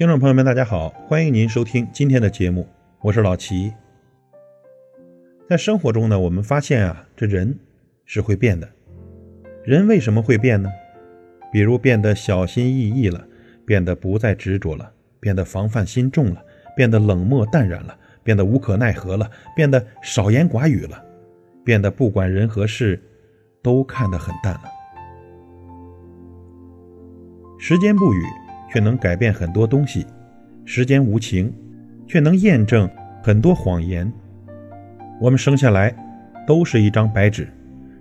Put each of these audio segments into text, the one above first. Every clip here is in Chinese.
听众朋友们，大家好，欢迎您收听今天的节目，我是老齐。在生活中呢，我们发现啊，这人是会变的。人为什么会变呢？比如变得小心翼翼了，变得不再执着了，变得防范心重了，变得冷漠淡然了，变得无可奈何了，变得少言寡语了，变得不管人和事都看得很淡了。时间不语。却能改变很多东西，时间无情，却能验证很多谎言。我们生下来都是一张白纸，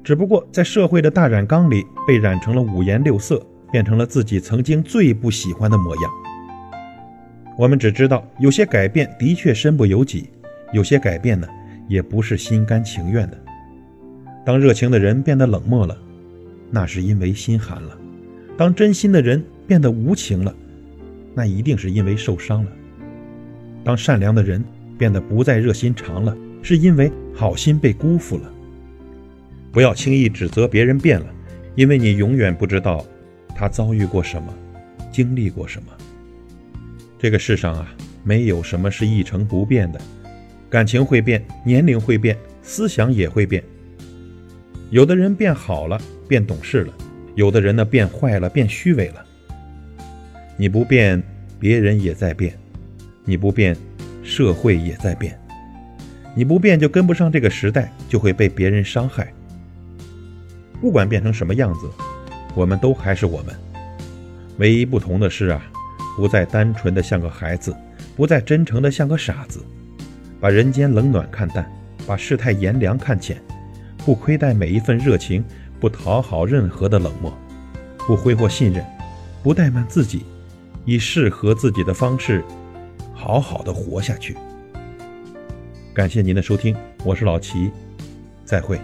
只不过在社会的大染缸里被染成了五颜六色，变成了自己曾经最不喜欢的模样。我们只知道，有些改变的确身不由己，有些改变呢，也不是心甘情愿的。当热情的人变得冷漠了，那是因为心寒了；当真心的人，变得无情了，那一定是因为受伤了。当善良的人变得不再热心肠了，是因为好心被辜负了。不要轻易指责别人变了，因为你永远不知道他遭遇过什么，经历过什么。这个世上啊，没有什么是一成不变的，感情会变，年龄会变，思想也会变。有的人变好了，变懂事了；有的人呢，变坏了，变虚伪了。你不变，别人也在变；你不变，社会也在变；你不变，就跟不上这个时代，就会被别人伤害。不管变成什么样子，我们都还是我们。唯一不同的是啊，不再单纯的像个孩子，不再真诚的像个傻子，把人间冷暖看淡，把世态炎凉看浅，不亏待每一份热情，不讨好任何的冷漠，不挥霍信任，不怠慢自己。以适合自己的方式，好好的活下去。感谢您的收听，我是老齐，再会。